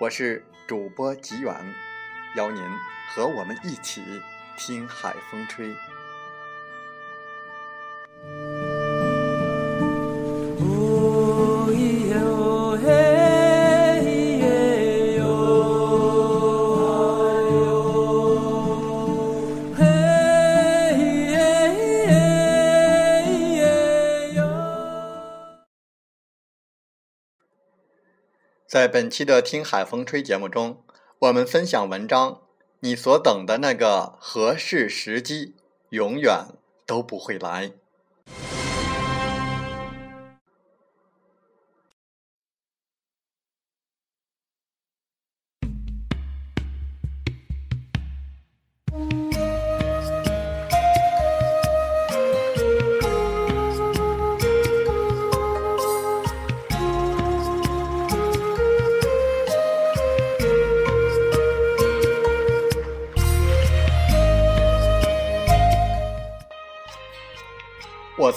我是主播吉远。邀您和我们一起听海风吹。在本期的《听海风吹》节目中。我们分享文章，你所等的那个合适时机，永远都不会来。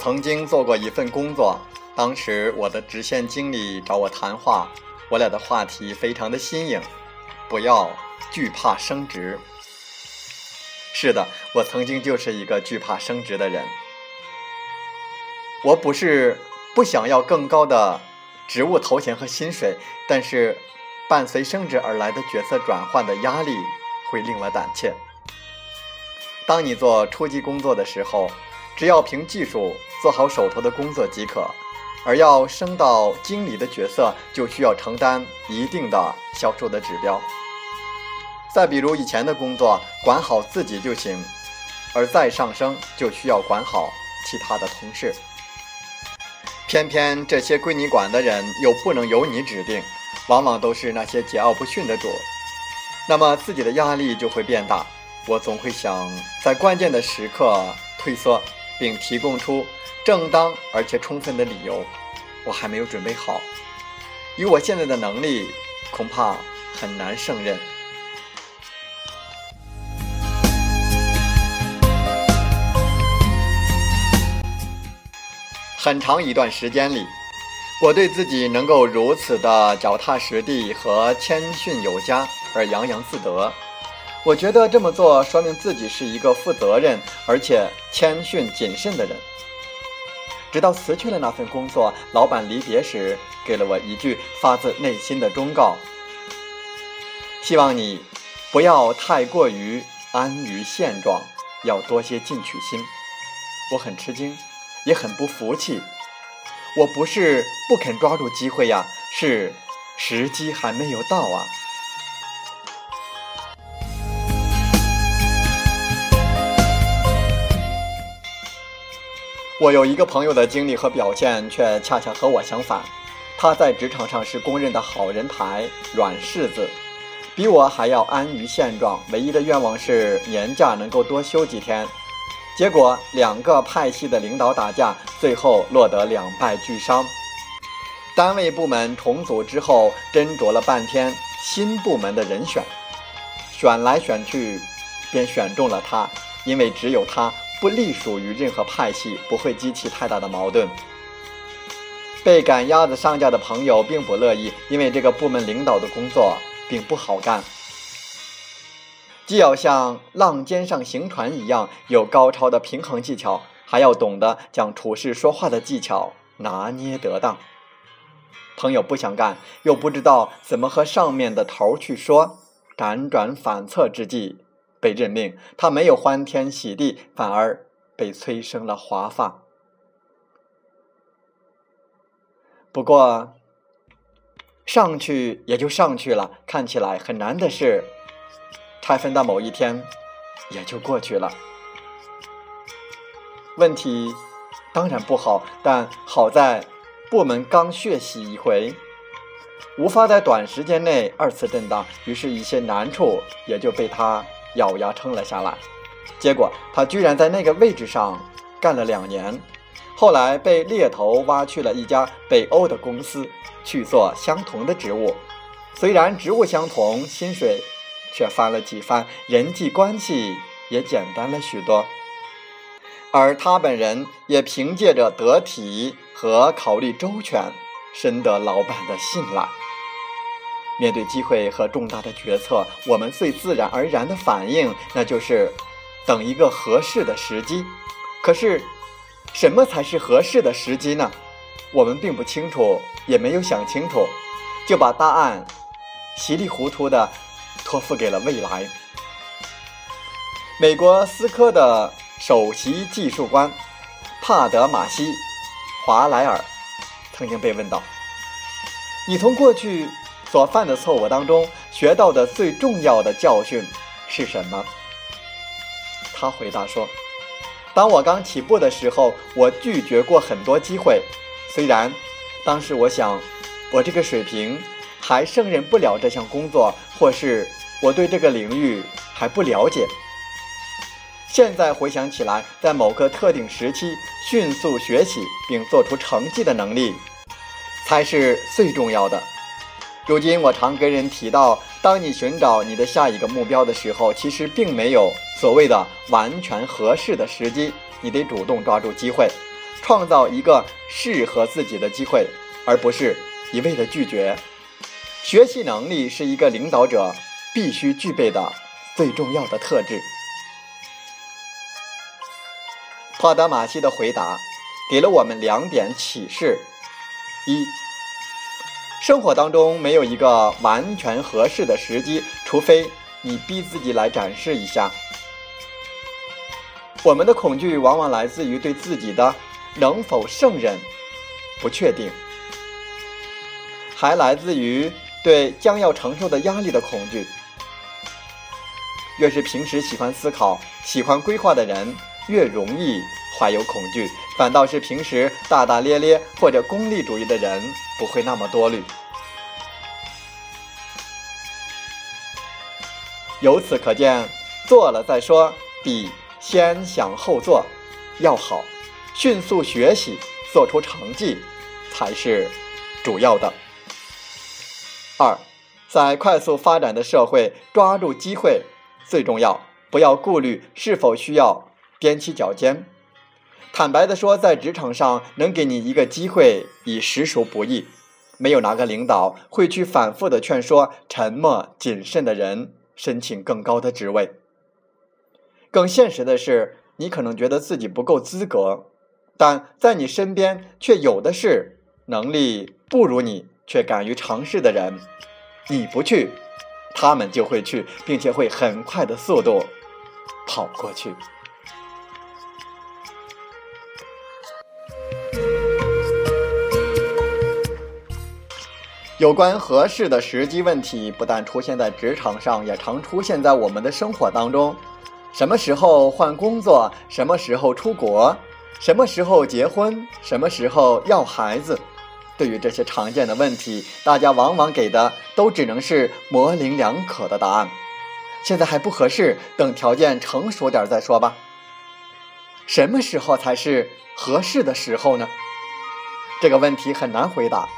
曾经做过一份工作，当时我的直线经理找我谈话，我俩的话题非常的新颖，不要惧怕升职。是的，我曾经就是一个惧怕升职的人。我不是不想要更高的职务头衔和薪水，但是伴随升职而来的角色转换的压力会令我胆怯。当你做初级工作的时候。只要凭技术做好手头的工作即可，而要升到经理的角色，就需要承担一定的销售的指标。再比如以前的工作，管好自己就行，而再上升就需要管好其他的同事。偏偏这些归你管的人又不能由你指定，往往都是那些桀骜不驯的主，那么自己的压力就会变大。我总会想在关键的时刻退缩。并提供出正当而且充分的理由，我还没有准备好，以我现在的能力，恐怕很难胜任。很长一段时间里，我对自己能够如此的脚踏实地和谦逊有加而洋洋自得。我觉得这么做说明自己是一个负责任而且谦逊谨慎的人。直到辞去了那份工作，老板离别时给了我一句发自内心的忠告：希望你不要太过于安于现状，要多些进取心。我很吃惊，也很不服气。我不是不肯抓住机会呀，是时机还没有到啊。我有一个朋友的经历和表现，却恰恰和我相反。他在职场上是公认的好人牌、软柿子，比我还要安于现状，唯一的愿望是年假能够多休几天。结果两个派系的领导打架，最后落得两败俱伤。单位部门重组之后，斟酌了半天新部门的人选，选来选去，便选中了他，因为只有他。不隶属于任何派系，不会激起太大的矛盾。被赶鸭子上架的朋友并不乐意，因为这个部门领导的工作并不好干，既要像浪尖上行船一样有高超的平衡技巧，还要懂得讲处事说话的技巧，拿捏得当。朋友不想干，又不知道怎么和上面的头去说，辗转反侧之际，被任命，他没有欢天喜地，反而被催生了华发。不过，上去也就上去了，看起来很难的事，拆分到某一天，也就过去了。问题当然不好，但好在。部门刚血洗一回，无法在短时间内二次震荡，于是，一些难处也就被他咬牙撑了下来。结果，他居然在那个位置上干了两年，后来被猎头挖去了一家北欧的公司去做相同的职务。虽然职务相同，薪水却翻了几番，人际关系也简单了许多。而他本人也凭借着得体和考虑周全，深得老板的信赖。面对机会和重大的决策，我们最自然而然的反应，那就是等一个合适的时机。可是，什么才是合适的时机呢？我们并不清楚，也没有想清楚，就把答案稀里糊涂的托付给了未来。美国思科的。首席技术官帕德马西·华莱尔曾经被问到：“你从过去所犯的错误当中学到的最重要的教训是什么？”他回答说：“当我刚起步的时候，我拒绝过很多机会。虽然当时我想，我这个水平还胜任不了这项工作，或是我对这个领域还不了解。”现在回想起来，在某个特定时期迅速学习并做出成绩的能力，才是最重要的。如今我常跟人提到，当你寻找你的下一个目标的时候，其实并没有所谓的完全合适的时机，你得主动抓住机会，创造一个适合自己的机会，而不是一味的拒绝。学习能力是一个领导者必须具备的最重要的特质。帕德玛西的回答给了我们两点启示：一，生活当中没有一个完全合适的时机，除非你逼自己来展示一下。我们的恐惧往往来自于对自己的能否胜任不确定，还来自于对将要承受的压力的恐惧。越是平时喜欢思考、喜欢规划的人。越容易怀有恐惧，反倒是平时大大咧咧或者功利主义的人不会那么多虑。由此可见，做了再说比先想后做要好，迅速学习做出成绩才是主要的。二，在快速发展的社会，抓住机会最重要，不要顾虑是否需要。踮起脚尖，坦白的说，在职场上能给你一个机会已实属不易。没有哪个领导会去反复的劝说沉默谨慎的人申请更高的职位。更现实的是，你可能觉得自己不够资格，但在你身边却有的是能力不如你却敢于尝试的人。你不去，他们就会去，并且会很快的速度跑过去。有关合适的时机问题，不但出现在职场上，也常出现在我们的生活当中。什么时候换工作？什么时候出国？什么时候结婚？什么时候要孩子？对于这些常见的问题，大家往往给的都只能是模棱两可的答案。现在还不合适，等条件成熟点再说吧。什么时候才是合适的时候呢？这个问题很难回答。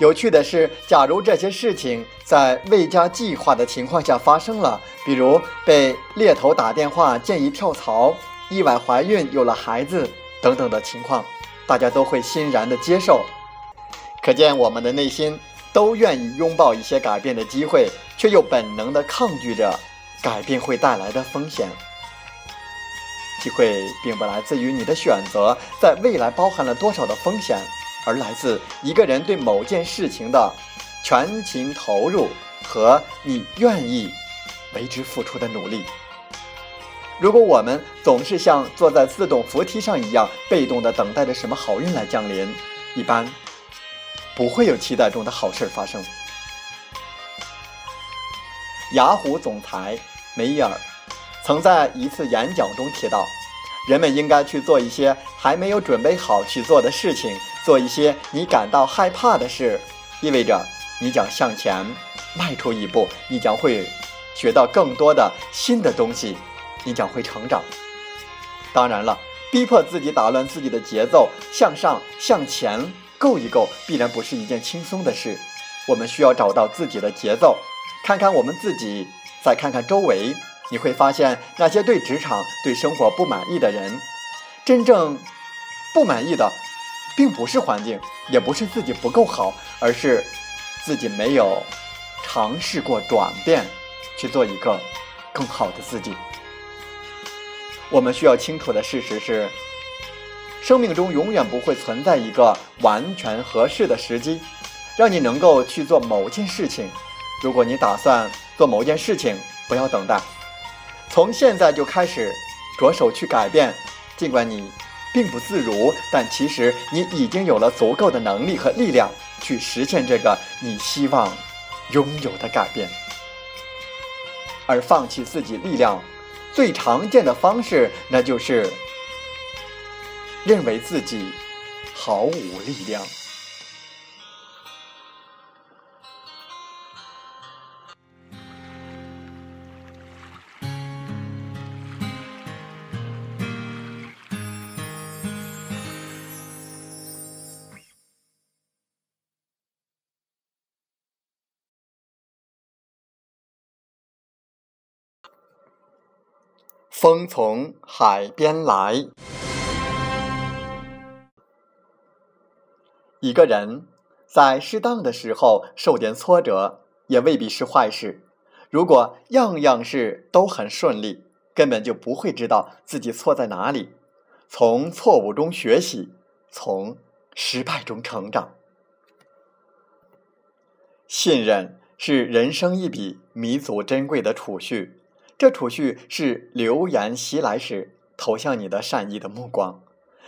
有趣的是，假如这些事情在未加计划的情况下发生了，比如被猎头打电话建议跳槽、意外怀孕有了孩子等等的情况，大家都会欣然的接受。可见我们的内心都愿意拥抱一些改变的机会，却又本能的抗拒着改变会带来的风险。机会并不来自于你的选择，在未来包含了多少的风险。而来自一个人对某件事情的全情投入和你愿意为之付出的努力。如果我们总是像坐在自动扶梯上一样，被动的等待着什么好运来降临，一般不会有期待中的好事发生。雅虎总裁梅伊尔曾在一次演讲中提到，人们应该去做一些还没有准备好去做的事情，做一些你感到害怕的事，意味着你将向前迈出一步，你将会学到更多的新的东西，你将会成长。当然了，逼迫自己打乱自己的节奏，向上向前够一够，必然不是一件轻松的事。我们需要找到自己的节奏。看看我们自己，再看看周围，你会发现那些对职场、对生活不满意的人，真正不满意的，并不是环境，也不是自己不够好，而是自己没有尝试过转变，去做一个更好的自己。我们需要清楚的事实是，生命中永远不会存在一个完全合适的时机，让你能够去做某件事情。如果你打算做某件事情，不要等待，从现在就开始着手去改变。尽管你并不自如，但其实你已经有了足够的能力和力量去实现这个你希望拥有的改变。而放弃自己力量最常见的方式，那就是认为自己毫无力量。风从海边来。一个人在适当的时候受点挫折，也未必是坏事。如果样样事都很顺利，根本就不会知道自己错在哪里。从错误中学习，从失败中成长。信任是人生一笔弥足珍贵的储蓄。这储蓄是流言袭来时投向你的善意的目光，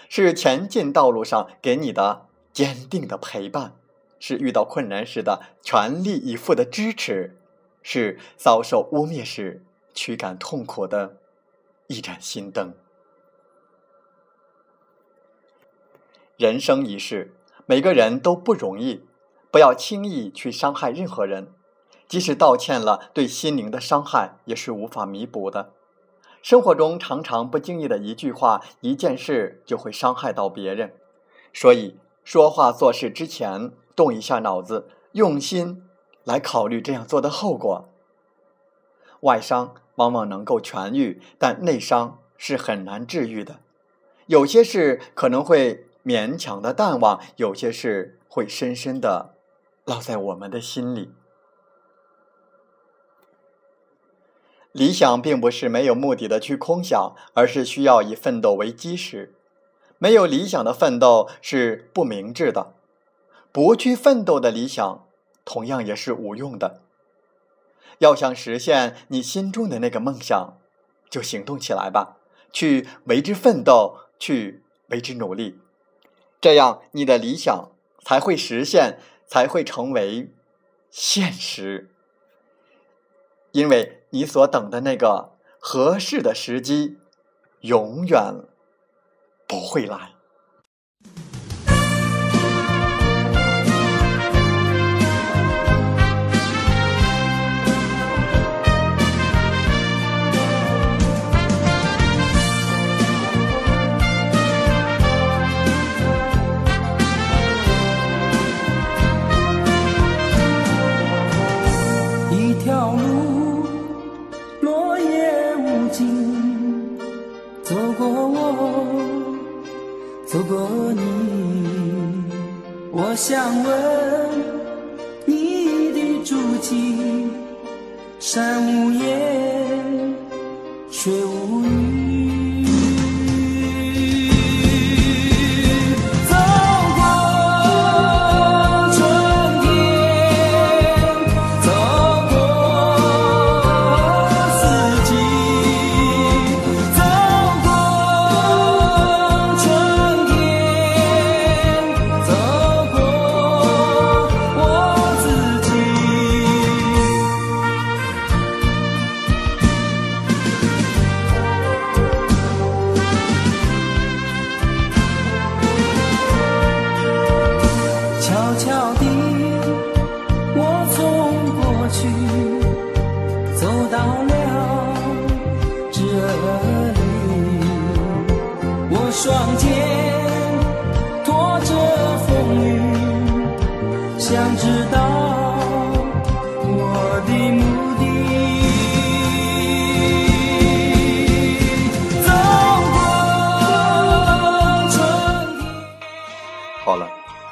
是前进道路上给你的坚定的陪伴，是遇到困难时的全力以赴的支持，是遭受污蔑时驱赶痛苦的一盏心灯。人生一世，每个人都不容易，不要轻易去伤害任何人。即使道歉了，对心灵的伤害也是无法弥补的。生活中常常不经意的一句话、一件事，就会伤害到别人。所以说话做事之前，动一下脑子，用心来考虑这样做的后果。外伤往往能够痊愈，但内伤是很难治愈的。有些事可能会勉强的淡忘，有些事会深深的烙在我们的心里。理想并不是没有目的的去空想，而是需要以奋斗为基石。没有理想的奋斗是不明智的，不去奋斗的理想同样也是无用的。要想实现你心中的那个梦想，就行动起来吧，去为之奋斗，去为之努力，这样你的理想才会实现，才会成为现实。因为。你所等的那个合适的时机，永远不会来。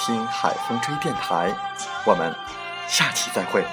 听海风吹电台”。我们下期再会。